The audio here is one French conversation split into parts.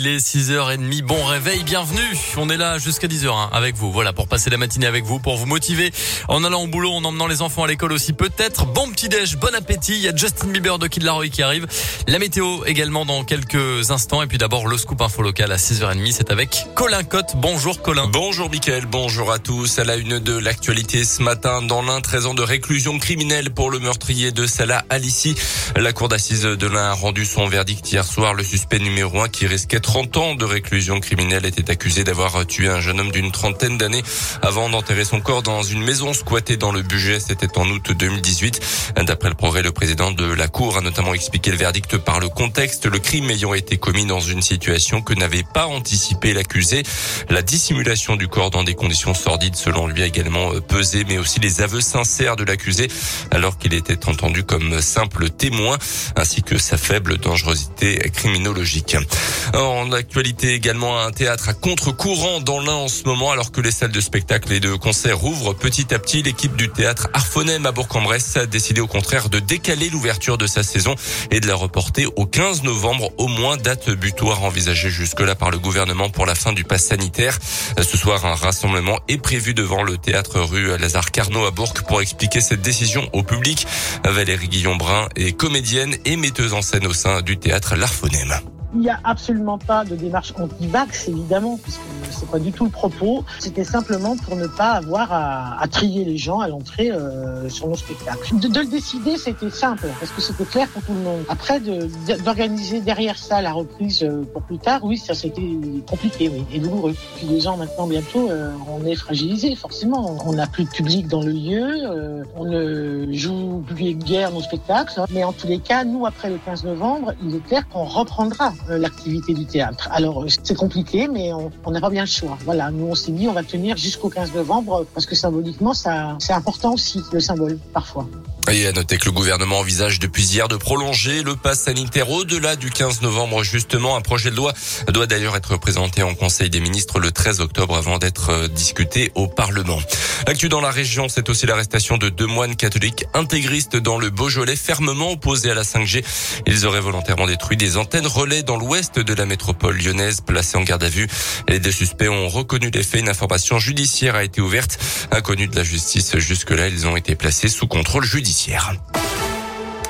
Il est 6h30, bon réveil, bienvenue. On est là jusqu'à 10h hein, avec vous. Voilà, pour passer la matinée avec vous, pour vous motiver en allant au boulot, en emmenant les enfants à l'école aussi peut-être. Bon petit déj, bon appétit. Il y a Justin Bieber de Kid Laroi qui arrive. La météo également dans quelques instants. Et puis d'abord le scoop info local à 6h30. C'est avec Colin Cotte. Bonjour Colin. Bonjour Mickaël, bonjour à tous. À la une de l'actualité ce matin, dans l'un, 13 ans de réclusion criminelle pour le meurtrier de Salah Alissi. La cour d'assises de l'un a rendu son verdict hier soir. Le suspect numéro 1 qui risquait 30 ans de réclusion criminelle était accusé d'avoir tué un jeune homme d'une trentaine d'années avant d'enterrer son corps dans une maison squattée dans le budget. C'était en août 2018. D'après le progrès, le président de la Cour a notamment expliqué le verdict par le contexte, le crime ayant été commis dans une situation que n'avait pas anticipé l'accusé. La dissimulation du corps dans des conditions sordides, selon lui, a également pesé, mais aussi les aveux sincères de l'accusé, alors qu'il était entendu comme simple témoin, ainsi que sa faible dangerosité criminologique. Actualité également un théâtre à contre-courant dans l'un en ce moment alors que les salles de spectacle et de concert ouvrent petit à petit. L'équipe du théâtre Arfonem à Bourg-en-Bresse a décidé au contraire de décaler l'ouverture de sa saison et de la reporter au 15 novembre au moins date butoir envisagée jusque-là par le gouvernement pour la fin du pass sanitaire. Ce soir, un rassemblement est prévu devant le théâtre rue Lazare Carnot à Bourg pour expliquer cette décision au public. Valérie Guillon-Brun est comédienne et metteuse en scène au sein du théâtre L'Arfonem. Il n'y a absolument pas de démarche anti-vax, évidemment, c'est pas du tout le propos. C'était simplement pour ne pas avoir à, à trier les gens à l'entrée euh, sur nos spectacles. De, de le décider, c'était simple, parce que c'était clair pour tout le monde. Après, d'organiser de, derrière ça la reprise euh, pour plus tard, oui, ça c'était compliqué, oui, et douloureux. Puis les gens maintenant, bientôt, euh, on est fragilisé, forcément. On n'a plus de public dans le lieu, euh, on ne joue plus guère nos spectacles. Mais en tous les cas, nous, après le 15 novembre, il est clair qu'on reprendra l'activité du théâtre. Alors c'est compliqué, mais on n'a pas bien le choix. Voilà, nous on s'est dit on va tenir jusqu'au 15 novembre parce que symboliquement ça c'est important aussi le symbole parfois. Et à noter que le gouvernement envisage depuis hier de prolonger le pass sanitaire au-delà du 15 novembre. Justement, un projet de loi doit d'ailleurs être présenté en Conseil des ministres le 13 octobre avant d'être discuté au Parlement. L'actu dans la région, c'est aussi l'arrestation de deux moines catholiques intégristes dans le Beaujolais, fermement opposés à la 5G. Ils auraient volontairement détruit des antennes relais dans l'ouest de la métropole lyonnaise, placées en garde à vue. Les deux suspects ont reconnu les faits. Une information judiciaire a été ouverte. Inconnus de la justice jusque-là, ils ont été placés sous contrôle judiciaire.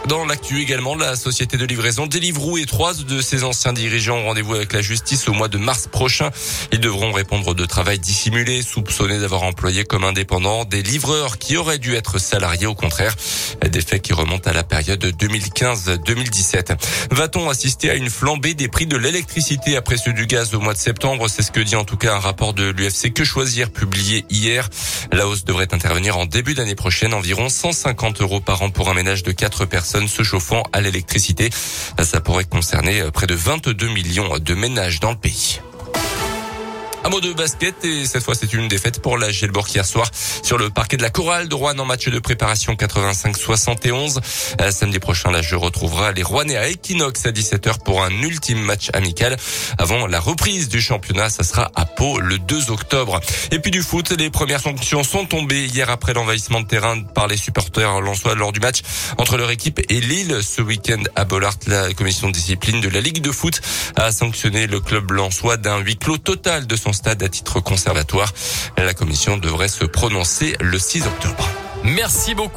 Dans l'actu également, la société de livraison Deliveroo et trois de ses anciens dirigeants ont rendez-vous avec la justice au mois de mars prochain. Ils devront répondre de travail dissimulé, soupçonnés d'avoir employé comme indépendants des livreurs qui auraient dû être salariés au contraire. Des faits qui remontent à la période 2015-2017. Va-t-on assister à une flambée des prix de l'électricité après ceux du gaz au mois de septembre? C'est ce que dit en tout cas un rapport de l'UFC Que Choisir publié hier. La hausse devrait intervenir en début d'année prochaine, environ 150 euros par an pour un ménage de 4 personnes se chauffant à l'électricité. Ça pourrait concerner près de 22 millions de ménages dans le pays. Un mot de basket et cette fois c'est une défaite pour la Gelbourg hier soir sur le parquet de la Chorale de Rouen en match de préparation 85-71. Samedi prochain, la jeu retrouvera les Rouennais à Equinox à 17h pour un ultime match amical. Avant la reprise du championnat, ça sera à Pau le 2 octobre. Et puis du foot, les premières sanctions sont tombées hier après l'envahissement de terrain par les supporters lensois lors du match entre leur équipe et Lille ce week-end à Bollard. La commission de discipline de la Ligue de foot a sanctionné le club lensois d'un huis clos total de son stade à titre conservatoire. La commission devrait se prononcer le 6 octobre. Merci beaucoup.